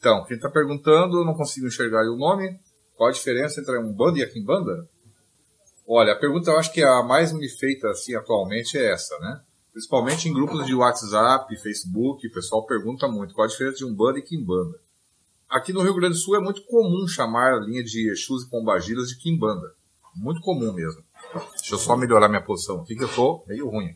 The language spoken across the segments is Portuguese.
Então, quem está perguntando, não consigo enxergar o nome. Qual a diferença entre um banda e a Kimbanda? Olha, a pergunta eu acho que a mais me feita assim atualmente é essa, né? Principalmente em grupos de WhatsApp, Facebook, o pessoal pergunta muito qual a diferença de um banda e Kimbanda. Aqui no Rio Grande do Sul é muito comum chamar a linha de Exus e Pombagiras de Kimbanda. Muito comum mesmo. Deixa eu só melhorar minha posição aqui que eu tô meio ruim.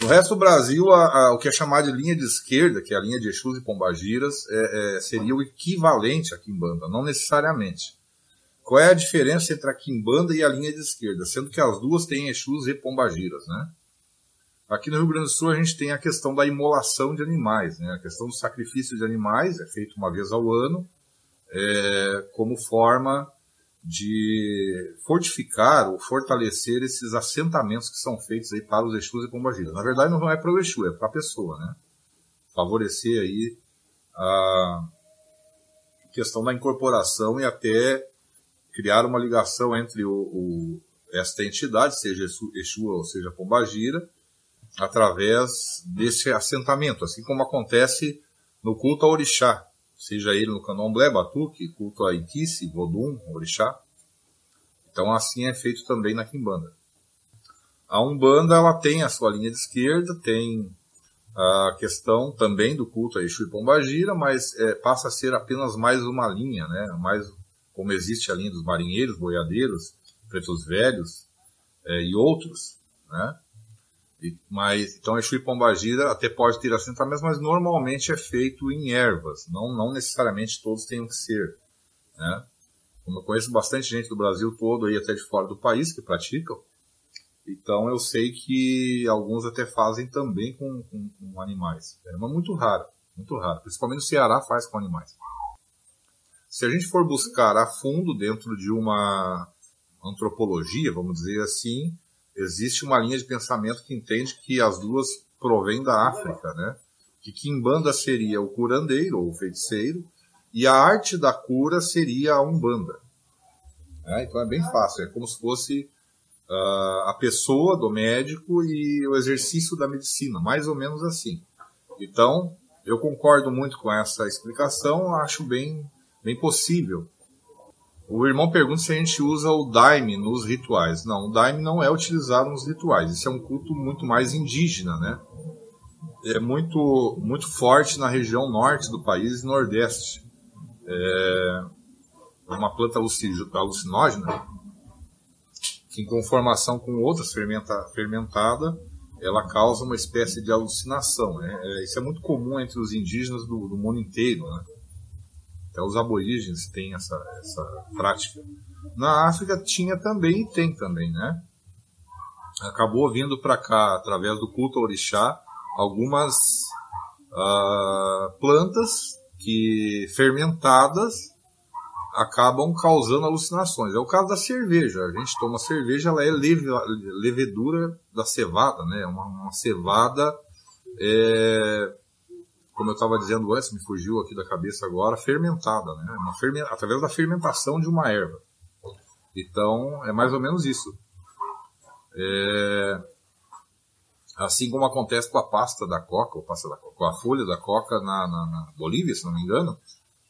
No resto do Brasil, a, a, o que é chamado de linha de esquerda, que é a linha de Exus e Pombagiras, é, é, seria o equivalente à Kimbanda, não necessariamente. Qual é a diferença entre a Kimbanda e a linha de esquerda? Sendo que as duas têm Exus e Pombagiras, né? Aqui no Rio Grande do Sul a gente tem a questão da imolação de animais, né? A questão do sacrifício de animais é feito uma vez ao ano, é, como forma de fortificar ou fortalecer esses assentamentos que são feitos aí para os Exus e Pombagiras. Na verdade, não é para o Exu, é para a pessoa, né? Favorecer aí a questão da incorporação e até criar uma ligação entre o, o esta entidade, seja Exu ou seja Pombagira, através desse assentamento, assim como acontece no culto ao orixá, seja ele no candomblé, batuque, culto a Iquice, Vodum, orixá. Então assim é feito também na Quimbanda. A Umbanda ela tem a sua linha de esquerda, tem a questão também do culto a Exu e Pombagira, mas é, passa a ser apenas mais uma linha, né? mais como existe a linha dos marinheiros, boiadeiros, pretos velhos é, e outros. Né? Mas então Exu e Pombagira até pode ter assentamentos, mas normalmente é feito em ervas, não, não necessariamente todos tenham que ser. Né? Como eu conheço bastante gente do Brasil todo e até de fora do país que praticam, então eu sei que alguns até fazem também com, com, com animais. É mas muito raro, muito raro. Principalmente no Ceará faz com animais. Se a gente for buscar a fundo dentro de uma antropologia, vamos dizer assim, existe uma linha de pensamento que entende que as duas provêm da África, né? Que Kimbanda seria o curandeiro ou o feiticeiro e a arte da cura seria a Umbanda. É, então é bem fácil, é como se fosse uh, a pessoa do médico e o exercício da medicina, mais ou menos assim. Então, eu concordo muito com essa explicação, acho bem, bem possível o irmão pergunta se a gente usa o daime nos rituais. Não, o daime não é utilizado nos rituais. Isso é um culto muito mais indígena, né? É muito, muito forte na região norte do país e nordeste. É uma planta alucinógena que, em conformação com outras fermenta, fermentada, ela causa uma espécie de alucinação. Né? É, isso é muito comum entre os indígenas do, do mundo inteiro, né? Até os aborígenes têm essa, essa prática. Na África tinha também e tem também, né? Acabou vindo para cá, através do culto orixá, algumas uh, plantas que fermentadas acabam causando alucinações. É o caso da cerveja. A gente toma cerveja, ela é leve, levedura da cevada, né? Uma, uma cevada é, como eu estava dizendo antes, me fugiu aqui da cabeça agora, fermentada, né? Uma através da fermentação de uma erva. Então, é mais ou menos isso. É... Assim como acontece com a pasta da coca, ou pasta da coca, com a folha da coca na, na, na Bolívia, se não me engano,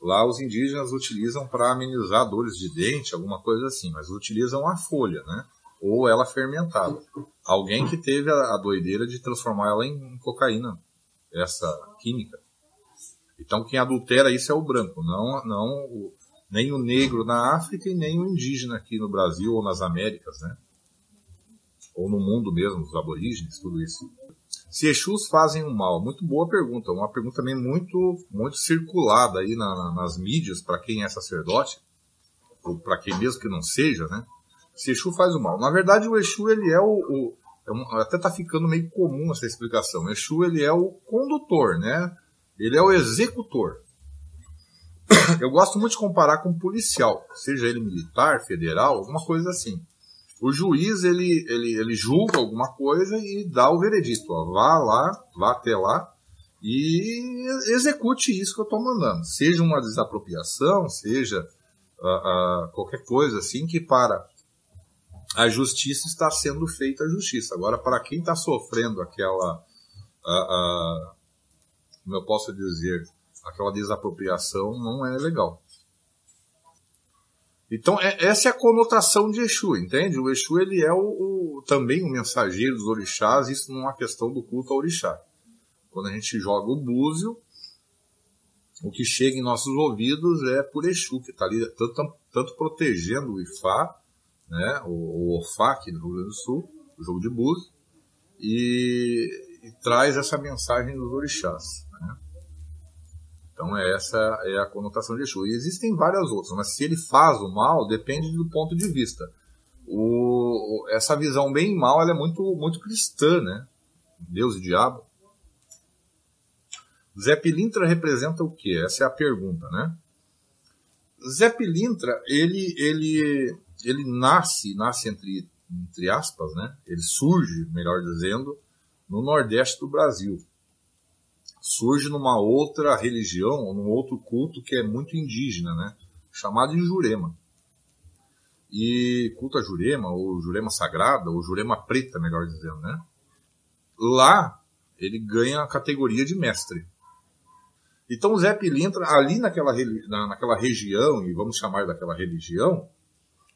lá os indígenas utilizam para amenizar dores de dente, alguma coisa assim, mas utilizam a folha, né? Ou ela fermentada. Alguém que teve a, a doideira de transformar ela em cocaína essa química. Então quem adultera isso é o branco, não, não o, nem o negro na África e nem o indígena aqui no Brasil ou nas Américas, né? Ou no mundo mesmo, os aborígenes, tudo isso. Se Exus fazem um mal? Muito boa pergunta. Uma pergunta também muito, muito circulada aí na, na, nas mídias para quem é sacerdote, ou para quem mesmo que não seja, né? Se Exu faz o mal. Na verdade, o Exu ele é o, o até está ficando meio comum essa explicação. Exu ele é o condutor, né? Ele é o executor. Eu gosto muito de comparar com um policial, seja ele militar, federal, alguma coisa assim. O juiz ele, ele, ele julga alguma coisa e dá o veredito. Ó, vá lá, vá até lá e execute isso que eu estou mandando. Seja uma desapropriação, seja uh, uh, qualquer coisa assim que para a justiça está sendo feita a justiça. Agora, para quem está sofrendo aquela, a, a, como eu posso dizer, aquela desapropriação não é legal. Então, é, essa é a conotação de Exu, entende? O Exu ele é o, o, também o mensageiro dos orixás, isso não é uma questão do culto ao orixá. Quando a gente joga o búzio, o que chega em nossos ouvidos é por Exu, que está ali tanto, tanto, protegendo o Ifá, né, o, o aqui no Rio Grande do Sul, o jogo de búzio, e, e traz essa mensagem dos orixás. Né? Então essa é a conotação de Exu. E existem várias outras, mas se ele faz o mal, depende do ponto de vista. O, essa visão bem e mal ela é muito, muito cristã, né? Deus e diabo. Zé Pilintra representa o que? Essa é a pergunta, né? Zé Pilintra, ele, ele, ele nasce, nasce entre, entre aspas, né? Ele surge, melhor dizendo, no Nordeste do Brasil. Surge numa outra religião, ou num outro culto que é muito indígena, né? Chamado de Jurema. E culto a Jurema, ou Jurema Sagrada, ou Jurema Preta, melhor dizendo, né? Lá, ele ganha a categoria de mestre. Então Zé Pilintra, ali naquela, naquela região, e vamos chamar daquela religião,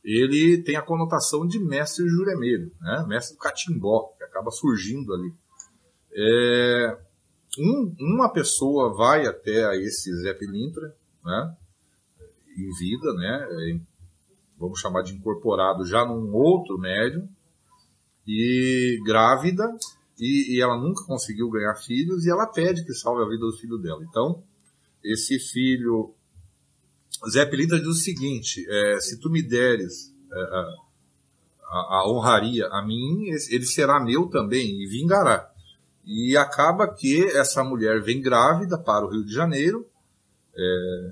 ele tem a conotação de mestre juremeiro, né? mestre do catimbó, que acaba surgindo ali. É, um, uma pessoa vai até esse Zé Pilintra, né? em vida, né? É, vamos chamar de incorporado já num outro médium, e grávida, e, e, ela nunca conseguiu ganhar filhos, e ela pede que salve a vida do filho dela. Então, esse filho. Zé Pilintra diz o seguinte: é, se tu me deres é, a, a, honraria a mim, ele será meu também e vingará. E acaba que essa mulher vem grávida para o Rio de Janeiro é,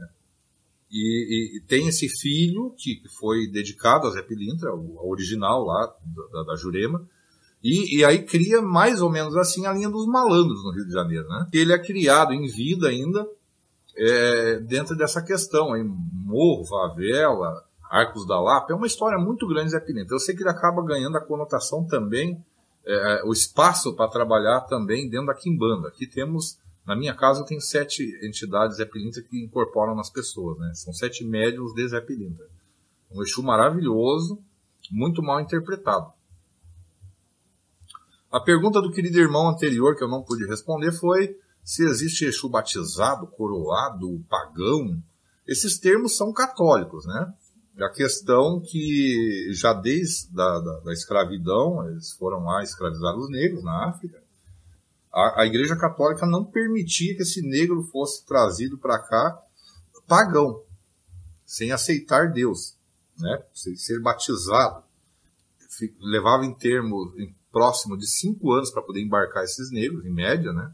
e, e, tem esse filho que foi dedicado a Zé Pilintra, o original lá da, da Jurema, e, e, aí cria mais ou menos assim a linha dos malandros no Rio de Janeiro, né? Ele é criado em vida ainda é, dentro dessa questão aí, morro, favela, Arcos da Lapa, é uma história muito grande Zé Pilintra. Eu sei que ele acaba ganhando a conotação também, é, o espaço para trabalhar também dentro da Quimbanda. Aqui temos, na minha casa, tem sete entidades Zé que incorporam nas pessoas, né? São sete médios de Zé. Um Exu maravilhoso, muito mal interpretado. A pergunta do querido irmão anterior, que eu não pude responder, foi se existe Exu batizado, coroado, pagão. Esses termos são católicos, né? A questão que já desde da, da, da escravidão, eles foram lá escravizar os negros na África, a, a Igreja Católica não permitia que esse negro fosse trazido para cá pagão, sem aceitar Deus, né? sem ser batizado. Levava em termos em próximo de cinco anos para poder embarcar esses negros, em média, né?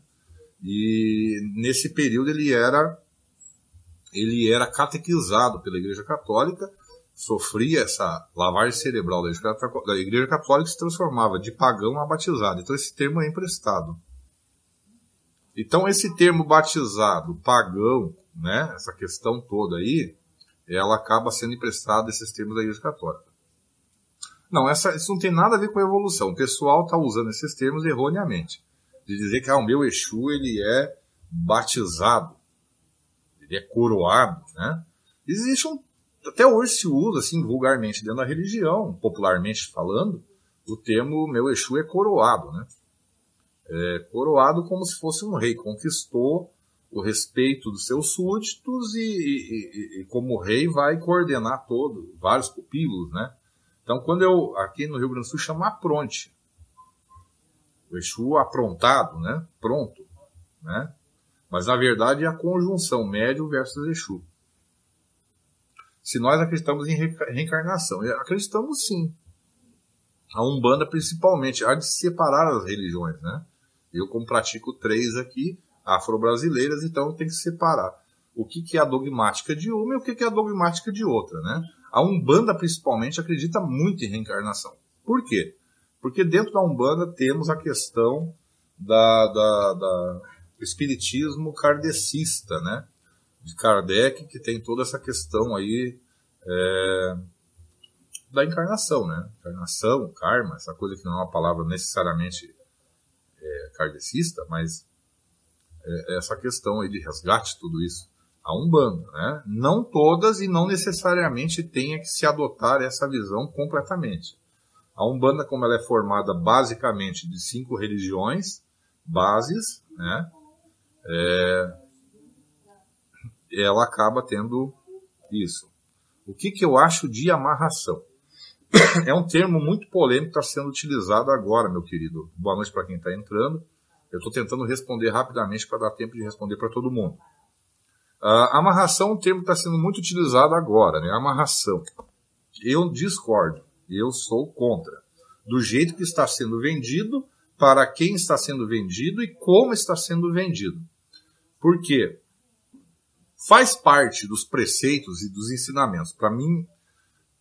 E nesse período ele era ele era catequizado pela Igreja Católica, sofria essa lavagem cerebral da Igreja, Católica, da Igreja Católica se transformava de pagão a batizado. Então esse termo é emprestado. Então esse termo batizado, pagão, né, essa questão toda aí, ela acaba sendo emprestada esses termos da Igreja Católica. Não, essa, isso não tem nada a ver com evolução. O pessoal está usando esses termos erroneamente de dizer que ah, o meu Exu ele é batizado, ele é coroado, né? Existe um, até hoje se usa assim vulgarmente dentro da religião, popularmente falando, o termo meu Exu é coroado, né? É coroado como se fosse um rei, conquistou o respeito dos seus súditos e, e, e, como rei vai coordenar todo, vários pupilos, né? Então, quando eu, aqui no Rio Grande do Sul, chama apronte. O Exu aprontado, né? Pronto, né? Mas na verdade é a conjunção médio versus Exu. Se nós acreditamos em reencarnação, acreditamos sim. A Umbanda principalmente, há de separar as religiões, né? Eu como pratico três aqui, afro-brasileiras, então tem que separar o que, que é a dogmática de uma e o que, que é a dogmática de outra, né? A Umbanda principalmente acredita muito em reencarnação. Por quê? Porque dentro da Umbanda temos a questão da, da, da espiritismo kardecista, né? De Kardec, que tem toda essa questão aí é, da encarnação, né? Encarnação, karma, essa coisa que não é uma palavra necessariamente é, kardecista, mas é, essa questão aí de resgate, tudo isso. A Umbanda, né? Não todas e não necessariamente tenha que se adotar essa visão completamente. A Umbanda, como ela é formada basicamente de cinco religiões, bases, né? É, ela acaba tendo isso. O que, que eu acho de amarração? É um termo muito polêmico que está sendo utilizado agora, meu querido. Boa noite para quem está entrando. Eu estou tentando responder rapidamente para dar tempo de responder para todo mundo. Uh, amarração é um termo que está sendo muito utilizado agora, né? Amarração. Eu discordo. Eu sou contra. Do jeito que está sendo vendido, para quem está sendo vendido e como está sendo vendido. Por quê? Faz parte dos preceitos e dos ensinamentos. Para mim,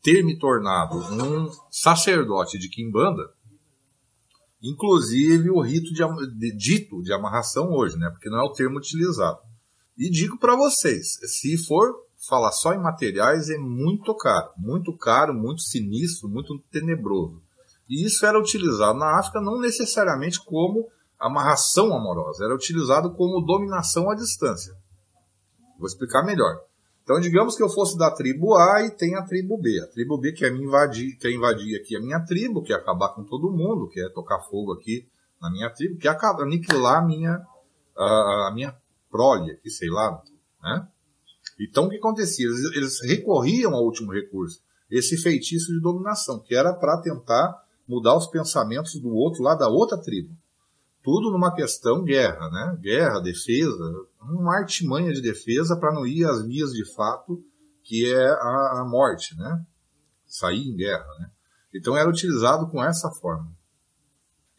ter me tornado um sacerdote de Kimbanda, inclusive o rito de, de, dito de amarração hoje, né? Porque não é o termo utilizado. E digo para vocês, se for falar só em materiais, é muito caro, muito caro, muito sinistro, muito tenebroso. E isso era utilizado na África não necessariamente como amarração amorosa, era utilizado como dominação à distância. Vou explicar melhor. Então, digamos que eu fosse da tribo A e tem a tribo B. A tribo B quer me invadir, quer invadir aqui a minha tribo, quer acabar com todo mundo, quer tocar fogo aqui na minha tribo, quer aniquilar a minha, a, a minha prole aqui, sei lá, né? Então, o que acontecia? Eles, eles recorriam ao último recurso, esse feitiço de dominação, que era para tentar mudar os pensamentos do outro lá da outra tribo. Tudo numa questão guerra, né? Guerra, defesa, uma artimanha de defesa para não ir às vias de fato, que é a, a morte, né? Sair em guerra, né? Então era utilizado com essa forma.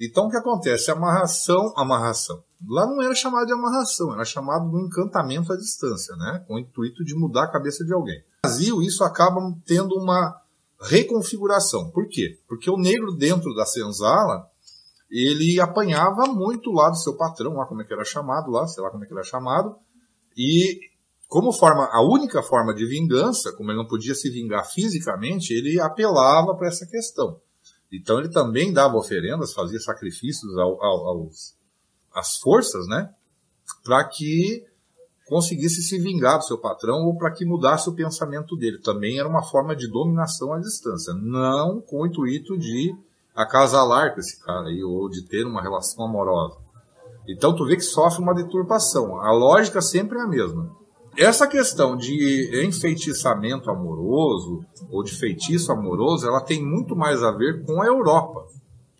Então o que acontece? Amarração, amarração. Lá não era chamado de amarração, era chamado de encantamento à distância, né? Com o intuito de mudar a cabeça de alguém. No Brasil, isso acaba tendo uma reconfiguração. Por quê? Porque o negro dentro da senzala, ele apanhava muito lá do seu patrão, lá como é que era chamado lá, sei lá como é que era chamado, e como forma, a única forma de vingança, como ele não podia se vingar fisicamente, ele apelava para essa questão. Então ele também dava oferendas, fazia sacrifícios ao, ao, aos, às forças, né? Para que conseguisse se vingar do seu patrão ou para que mudasse o pensamento dele. Também era uma forma de dominação à distância, não com o intuito de acasalar com esse cara aí ou de ter uma relação amorosa. Então tu vê que sofre uma deturpação. A lógica sempre é a mesma. Essa questão de enfeitiçamento amoroso ou de feitiço amoroso, ela tem muito mais a ver com a Europa,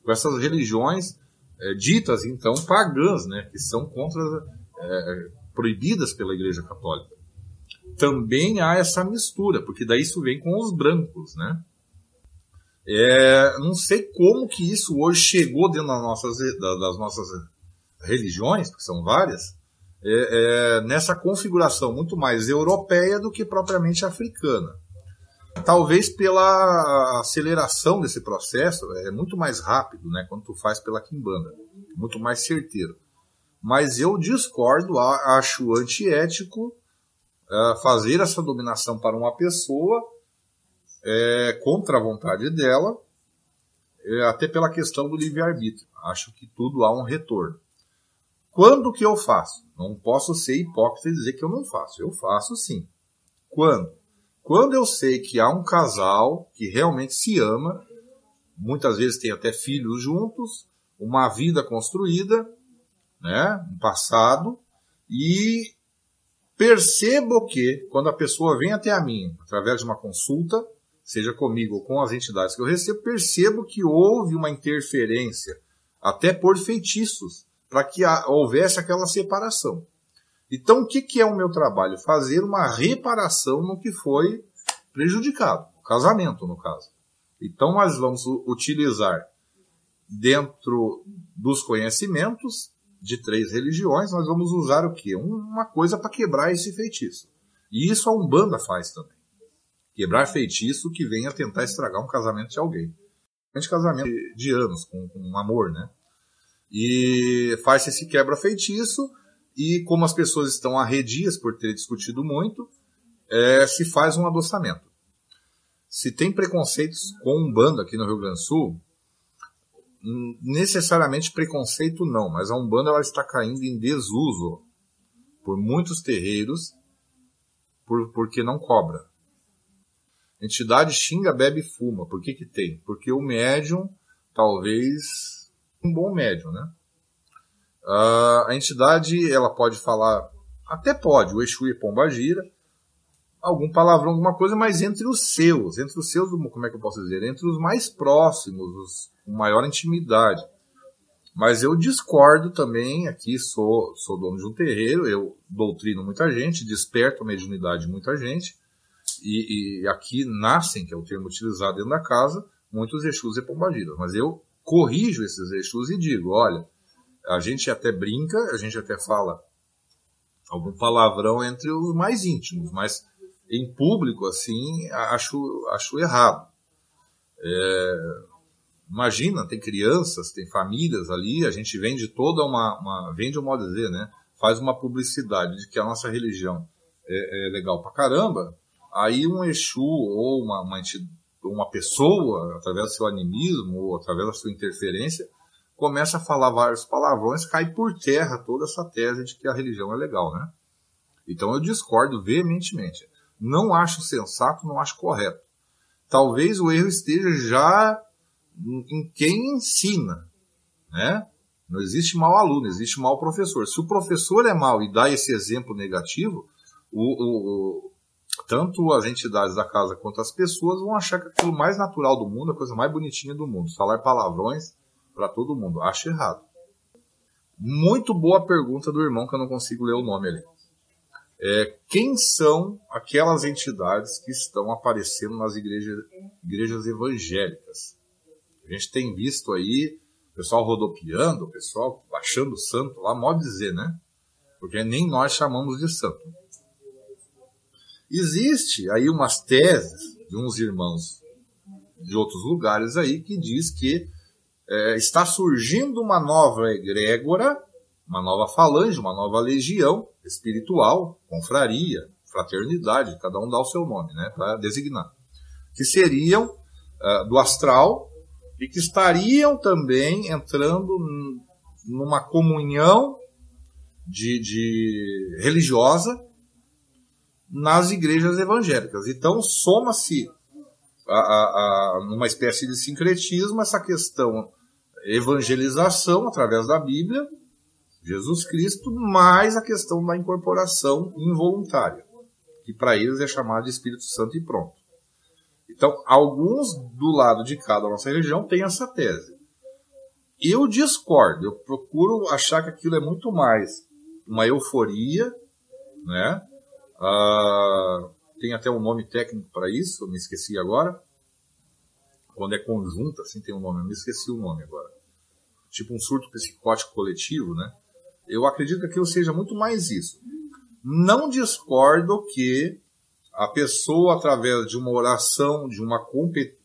com essas religiões é, ditas então pagãs, né, que são contra é, proibidas pela Igreja Católica. Também há essa mistura, porque daí isso vem com os brancos, né? É, não sei como que isso hoje chegou dentro das nossas, das nossas religiões, que são várias, é, é, nessa configuração muito mais europeia do que propriamente africana. Talvez pela aceleração desse processo, é muito mais rápido, né, quando tu faz pela quimbanda, muito mais certeiro. Mas eu discordo, acho antiético é, fazer essa dominação para uma pessoa é, contra a vontade dela, é, até pela questão do livre-arbítrio. Acho que tudo há um retorno. Quando que eu faço? Não posso ser hipócrita e dizer que eu não faço. Eu faço sim. Quando? Quando eu sei que há um casal que realmente se ama, muitas vezes tem até filhos juntos, uma vida construída, né, um passado, e percebo que quando a pessoa vem até a mim através de uma consulta, seja comigo ou com as entidades que eu recebo, percebo que houve uma interferência, até por feitiços, para que houvesse aquela separação. Então, o que, que é o meu trabalho? Fazer uma reparação no que foi prejudicado, o casamento, no caso. Então, nós vamos utilizar, dentro dos conhecimentos de três religiões, nós vamos usar o quê? Uma coisa para quebrar esse feitiço. E isso a Umbanda faz também. Quebrar feitiço que venha tentar estragar um casamento de alguém. De casamento de anos, com, com um amor, né? E faz esse quebra-feitiço, e como as pessoas estão arredias por ter discutido muito, é, se faz um adoçamento. Se tem preconceitos com um bando aqui no Rio Grande do Sul, necessariamente preconceito não, mas a Umbanda ela está caindo em desuso por muitos terreiros por, porque não cobra. Entidade xinga, bebe e fuma. Por que que tem? Porque o médium, talvez, um bom médium, né? Uh, a entidade, ela pode falar, até pode, o Exu e Pombagira, algum palavrão, alguma coisa, mas entre os seus, entre os seus, como é que eu posso dizer? Entre os mais próximos, os, com maior intimidade. Mas eu discordo também, aqui sou, sou dono de um terreiro, eu doutrino muita gente, desperto a mediunidade de muita gente, e, e, aqui nascem, que é o termo utilizado dentro da casa, muitos Exus e Pombagiras. Mas eu corrijo esses Exus e digo, olha, a gente até brinca, a gente até fala algum palavrão entre os mais íntimos, mas em público, assim, acho, acho errado. É, Imagina, tem crianças, tem famílias ali, a gente vende toda uma, uma vende um modo dizer, né? Faz uma publicidade de que a nossa religião é, é legal pra caramba. Aí um Exu ou uma, uma, uma pessoa, através do seu animismo ou através da sua interferência, começa a falar vários palavrões, cai por terra toda essa tese de que a religião é legal, né? Então eu discordo veementemente. Não acho sensato, não acho correto. Talvez o erro esteja já em quem ensina, né? Não existe mau aluno, existe mau professor. Se o professor é mau e dá esse exemplo negativo, o, o, tanto as entidades da casa quanto as pessoas vão achar que aquilo mais natural do mundo, a coisa mais bonitinha do mundo. Falar palavrões para todo mundo. Acho errado. Muito boa pergunta do irmão que eu não consigo ler o nome ali. É, quem são aquelas entidades que estão aparecendo nas igrejas, evangélicas? A gente tem visto aí o pessoal rodopiando, o pessoal baixando o santo lá, modo dizer, né? Porque nem nós chamamos de santo. Existe aí umas teses de uns irmãos de outros lugares aí que diz que é, está surgindo uma nova egrégora, uma nova falange, uma nova legião espiritual, confraria, fraternidade, cada um dá o seu nome, né, para designar, que seriam uh, do astral e que estariam também entrando numa comunhão de, de religiosa nas igrejas evangélicas. Então soma-se a, a, a, numa espécie de sincretismo essa questão evangelização através da Bíblia, Jesus Cristo, mais a questão da incorporação involuntária, que para eles é chamada de Espírito Santo e pronto. Então, alguns do lado de cada nossa religião têm essa tese. Eu discordo, eu procuro achar que aquilo é muito mais uma euforia, né? Ah, tem até um nome técnico para isso, me esqueci agora. Quando é conjunto, assim tem um nome, eu me esqueci o nome agora. Tipo um surto psicótico coletivo, né? Eu acredito que aquilo seja muito mais isso. Não discordo que a pessoa, através de uma oração, de uma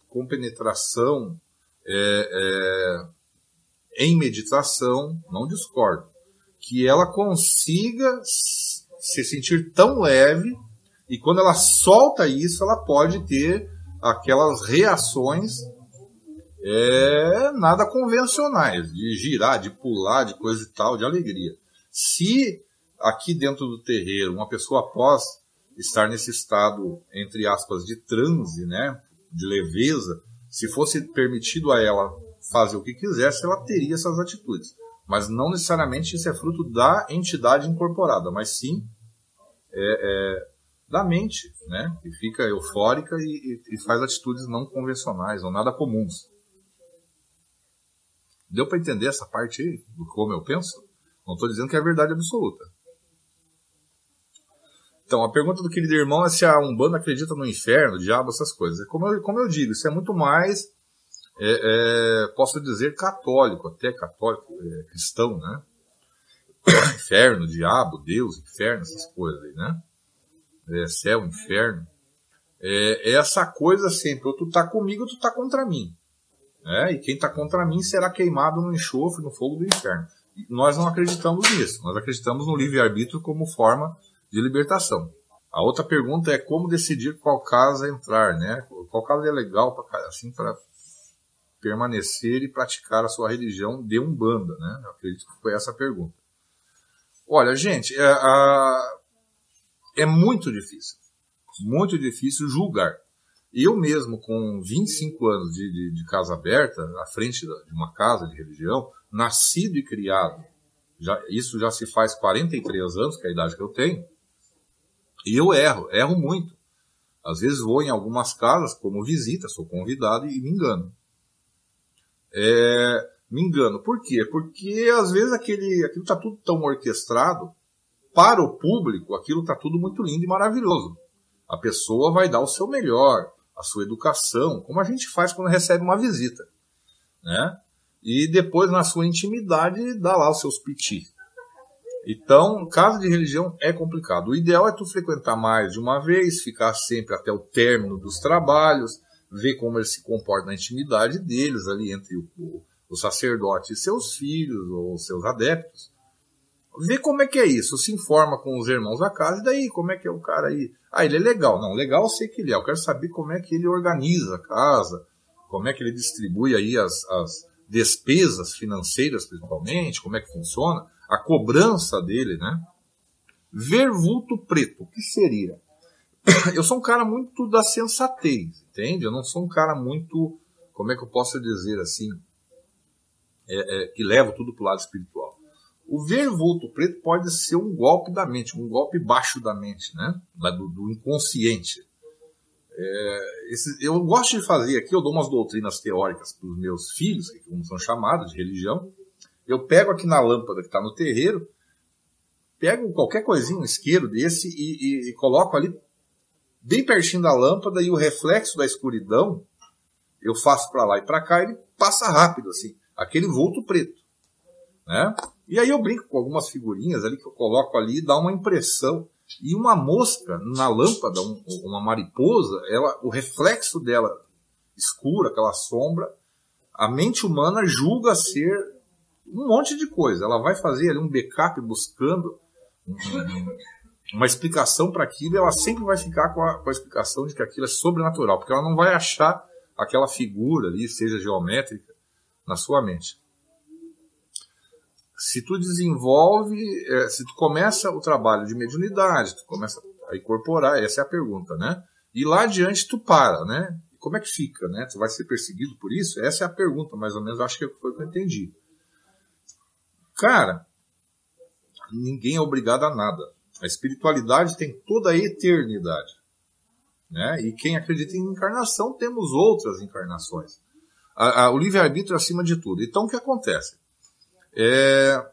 compenetração é, é, em meditação, não discordo, que ela consiga se sentir tão leve e quando ela solta isso, ela pode ter aquelas reações é, nada convencionais, de girar, de pular, de coisa e tal, de alegria. Se aqui dentro do terreiro uma pessoa após estar nesse estado, entre aspas, de transe, né, de leveza, se fosse permitido a ela fazer o que quisesse, ela teria essas atitudes. Mas não necessariamente isso é fruto da entidade incorporada, mas sim é, é, da mente, né, que fica eufórica e, e, e faz atitudes não convencionais ou nada comuns. Deu para entender essa parte aí, do como eu penso? Não estou dizendo que é verdade absoluta. Então, a pergunta do querido irmão é se a Umbanda acredita no inferno, diabo, essas coisas. Como eu, como eu digo, isso é muito mais, é, é, posso dizer, católico, até católico, é, cristão, né? inferno, diabo, Deus, inferno, essas coisas aí, né? É, céu, inferno. É, é, essa coisa sempre, ou tu tá comigo ou tu tá contra mim. Né? E quem tá contra mim será queimado no enxofre, no fogo do inferno. E nós não acreditamos nisso. Nós acreditamos no livre-arbítrio como forma de libertação. A outra pergunta é como decidir qual casa entrar, né? Qual casa é legal para assim para permanecer e praticar a sua religião de umbanda, né? Eu acredito que foi essa a pergunta. Olha, gente, é, a, é muito difícil. Muito difícil julgar. Eu mesmo, com 25 anos de, de, de casa aberta, à frente de uma casa de religião, nascido e criado, já, isso já se faz 43 anos, que é a idade que eu tenho, e eu erro, erro muito. Às vezes vou em algumas casas como visita, sou convidado e me engano. É, me engano. Por quê? Porque às vezes aquele, aquilo está tudo tão orquestrado, para o público aquilo está tudo muito lindo e maravilhoso. A pessoa vai dar o seu melhor, a sua educação, como a gente faz quando recebe uma visita. Né? E depois, na sua intimidade, dá lá os seus piti. Então, casa de religião é complicado. O ideal é tu frequentar mais de uma vez, ficar sempre até o término dos trabalhos, ver como eles se comportam na intimidade deles, ali entre o, o sacerdote e seus filhos ou seus adeptos. Ver como é que é isso, se informa com os irmãos da casa, e daí, como é que é o cara aí? Ah, ele é legal. Não, legal eu sei que ele é. Eu quero saber como é que ele organiza a casa, como é que ele distribui aí as, as despesas financeiras, principalmente, como é que funciona, a cobrança dele, né? Ver vulto preto, o que seria? Eu sou um cara muito da sensatez, entende? Eu não sou um cara muito, como é que eu posso dizer assim, é, é, que leva tudo para o lado espiritual. O ver vulto preto pode ser um golpe da mente, um golpe baixo da mente, né? do, do inconsciente. É, esse, eu gosto de fazer aqui, eu dou umas doutrinas teóricas para os meus filhos, que como são chamados de religião. Eu pego aqui na lâmpada que está no terreiro, pego qualquer coisinha, um isqueiro desse e, e, e coloco ali bem pertinho da lâmpada e o reflexo da escuridão eu faço para lá e para cá, ele passa rápido assim, aquele vulto preto, né? E aí eu brinco com algumas figurinhas ali que eu coloco ali e dá uma impressão. E uma mosca na lâmpada, um, uma mariposa, ela, o reflexo dela escura, aquela sombra, a mente humana julga ser um monte de coisa. Ela vai fazer ali um backup buscando uma explicação para aquilo, ela sempre vai ficar com a, com a explicação de que aquilo é sobrenatural, porque ela não vai achar aquela figura ali, seja geométrica, na sua mente se tu desenvolve, é, se tu começa o trabalho de mediunidade, tu começa a incorporar, essa é a pergunta, né? E lá adiante tu para, né? Como é que fica, né? Tu vai ser perseguido por isso? Essa é a pergunta, mais ou menos, acho que foi o que eu entendi. Cara, ninguém é obrigado a nada. A espiritualidade tem toda a eternidade. Né? E quem acredita em encarnação, temos outras encarnações. A, a, o livre-arbítrio acima de tudo. Então, o que acontece? É,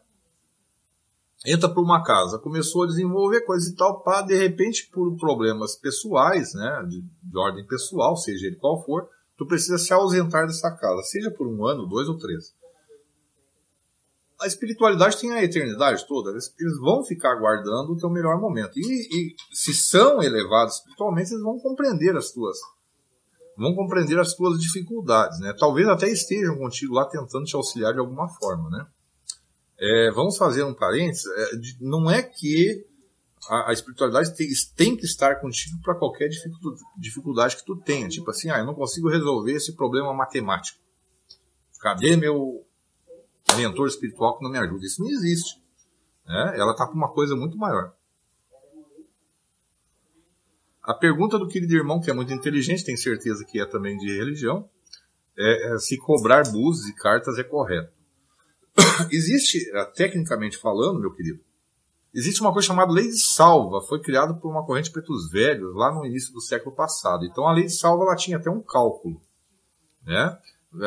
entra para uma casa, começou a desenvolver coisa e tal, pá, de repente, por problemas pessoais, né, de, de, ordem pessoal, seja ele qual for, tu precisa se ausentar dessa casa, seja por um ano, dois ou três. A espiritualidade tem a eternidade toda, eles, vão ficar aguardando o teu melhor momento. E, e, se são elevados espiritualmente, eles vão compreender as tuas vão compreender as tuas dificuldades, né? Talvez até estejam contigo lá tentando te auxiliar de alguma forma, né? É, vamos fazer um parênteses, é, não é que a, a espiritualidade tem, tem, que estar contigo para qualquer dificuldade que tu tenha. Tipo assim, ah, eu não consigo resolver esse problema matemático. Cadê meu mentor espiritual que não me ajuda? Isso não existe. Né? Ela está para uma coisa muito maior. A pergunta do querido irmão, que é muito inteligente, tem certeza que é também de religião, é, é se cobrar búzios e cartas é correto. existe, eh, tecnicamente falando, meu querido, existe uma coisa chamada lei de salva, foi criada por uma corrente pretos velhos lá no início do século passado. Então a lei de salva ela tinha até um cálculo, né,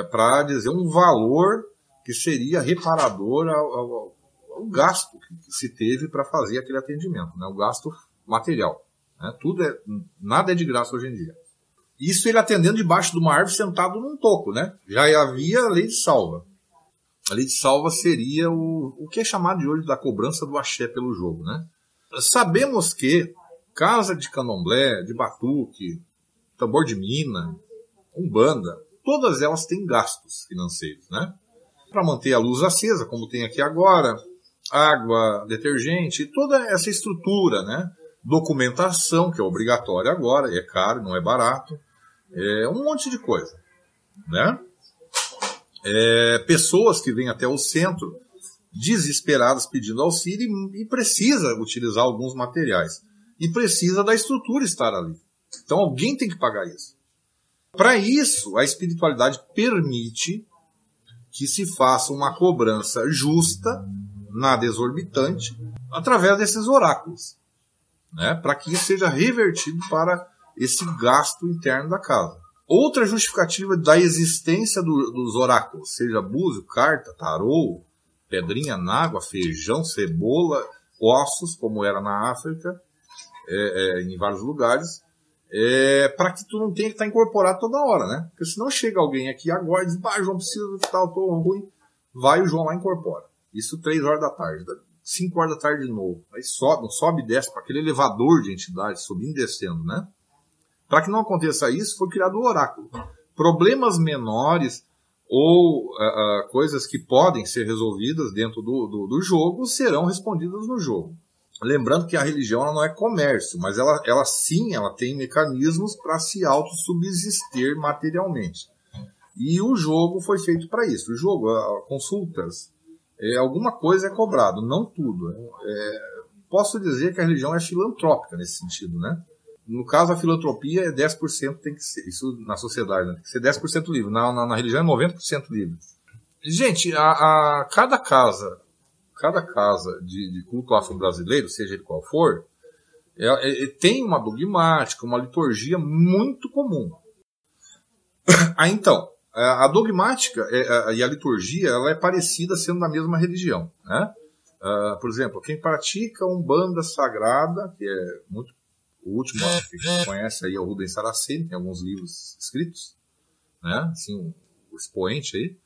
para dizer um valor que seria reparador ao, ao, ao gasto que se teve para fazer aquele atendimento, né, o gasto material. Né, tudo é, nada é de graça hoje em dia. Isso ele atendendo debaixo de uma árvore sentado num toco, né? Já havia a lei de salva. A lei de salva seria o, o que é chamado de hoje da cobrança do axé pelo jogo, né? Sabemos que casa de candomblé, de batuque, tambor de mina, umbanda, todas elas têm gastos financeiros, né? Para manter a luz acesa, como tem aqui agora, água, detergente, toda essa estrutura, né? Documentação, que é obrigatória agora, é caro, não é barato, é um monte de coisa, né? é, pessoas que vêm até o centro desesperadas pedindo auxílio e, e precisa utilizar alguns materiais. E precisa da estrutura estar ali. Então alguém tem que pagar isso. Para isso, a espiritualidade permite que se faça uma cobrança justa, nada exorbitante, através desses oráculos, né? para que isso seja revertido para esse gasto interno da casa. Outra justificativa da existência do, dos oráculos, seja búzio, carta, tarô, pedrinha nágua, feijão, cebola, ossos, como era na África, é, é, em vários lugares, é, para que tu não tenha que estar tá incorporado toda hora, né? Porque senão chega alguém aqui agora e diz, bah, João, preciso de tal, tô ruim. Vai o João lá e incorpora. Isso três horas da tarde, cinco horas da tarde de novo. Aí sobe, sobe e desce para aquele elevador de entidades, subindo e descendo, né? Para que não aconteça isso, foi criado o oráculo. Problemas menores ou uh, coisas que podem ser resolvidas dentro do, do, do jogo serão respondidas no jogo. Lembrando que a religião não é comércio, mas ela, ela sim ela tem mecanismos para se autossubsistir materialmente. E o jogo foi feito para isso. O jogo, consultas, é, alguma coisa é cobrado, não tudo. É, posso dizer que a religião é filantrópica nesse sentido, né? No caso, a filantropia é 10% tem que ser, isso na sociedade, né? tem que ser 10% livre. Na, na, na, religião é 90% livre. Gente, a, a, cada casa cada casa de, de culto afro-brasileiro, seja ele qual for, é, é, é, tem uma dogmática, uma liturgia muito comum. ah, então, a dogmática é, e a liturgia ela é parecida sendo da mesma religião. Né? Uh, por exemplo, quem pratica umbanda sagrada, que é muito o último que a gente conhece aí é o Rubens Saraceni, tem alguns livros escritos, né? Assim, o, expoente aí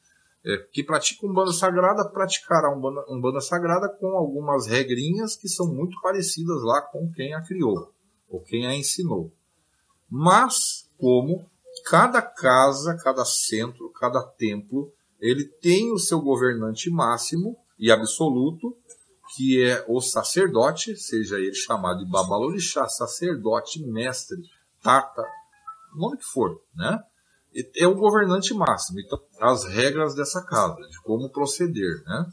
é, que pratica Umbanda Sagrada praticará Umbanda, Umbanda Sagrada com algumas regrinhas que são muito parecidas lá com quem a criou, ou quem a ensinou. Mas, como cada casa, cada centro, cada templo, ele tem o seu governante máximo e absoluto, que é o sacerdote, seja ele chamado de Babalorixá, sacerdote, mestre, tata, nome que for, né? É o governante máximo. Então, as regras dessa casa, de como proceder, né?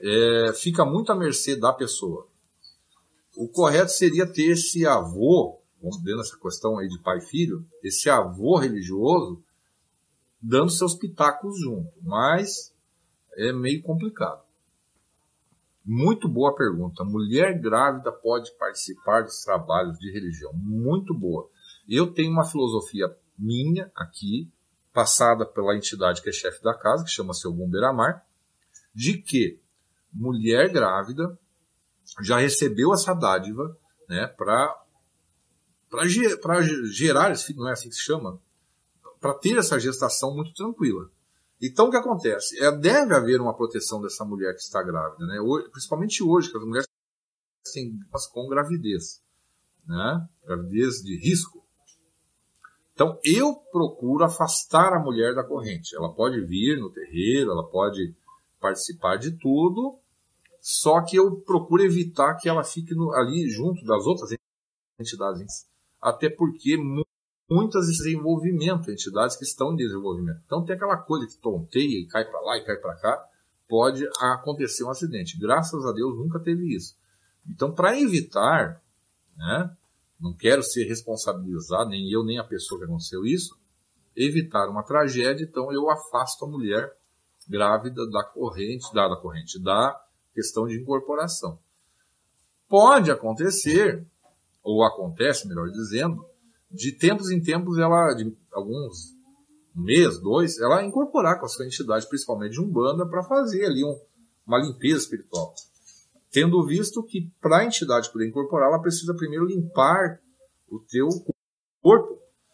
É, fica muito à mercê da pessoa. O correto seria ter esse avô, vamos ver nessa questão aí de pai e filho, esse avô religioso dando seus pitacos junto, mas é meio complicado. Muito boa pergunta. Mulher grávida pode participar dos trabalhos de religião? Muito boa. Eu tenho uma filosofia minha aqui, passada pela entidade que é chefe da casa, que chama-se Ogum Beramar, de que mulher grávida já recebeu essa dádiva né, para gerar esse filho, não é assim que se chama? Para ter essa gestação muito tranquila. Então o que acontece? É, deve haver uma proteção dessa mulher que está grávida, né? Hoje, principalmente hoje, que as mulheres têm com gravidez, né? gravidez de risco. Então eu procuro afastar a mulher da corrente. Ela pode vir no terreiro, ela pode participar de tudo, só que eu procuro evitar que ela fique no, ali junto das outras entidades, até porque muitas desenvolvimento, entidades que estão em desenvolvimento. Então tem aquela coisa que tonteia e cai para lá e cai para cá, pode acontecer um acidente. Graças a Deus nunca teve isso. Então para evitar, né, não quero ser responsabilizado, nem eu, nem a pessoa que aconteceu isso, evitar uma tragédia, então eu afasto a mulher grávida da corrente, da, da corrente, da questão de incorporação. Pode acontecer, ou acontece, melhor dizendo, de tempos em tempos ela, de alguns um mês, dois, ela incorporar com a sua entidade, principalmente de Umbanda, para fazer ali um, uma limpeza espiritual tendo visto que para a entidade poder incorporar, ela precisa primeiro limpar o teu corpo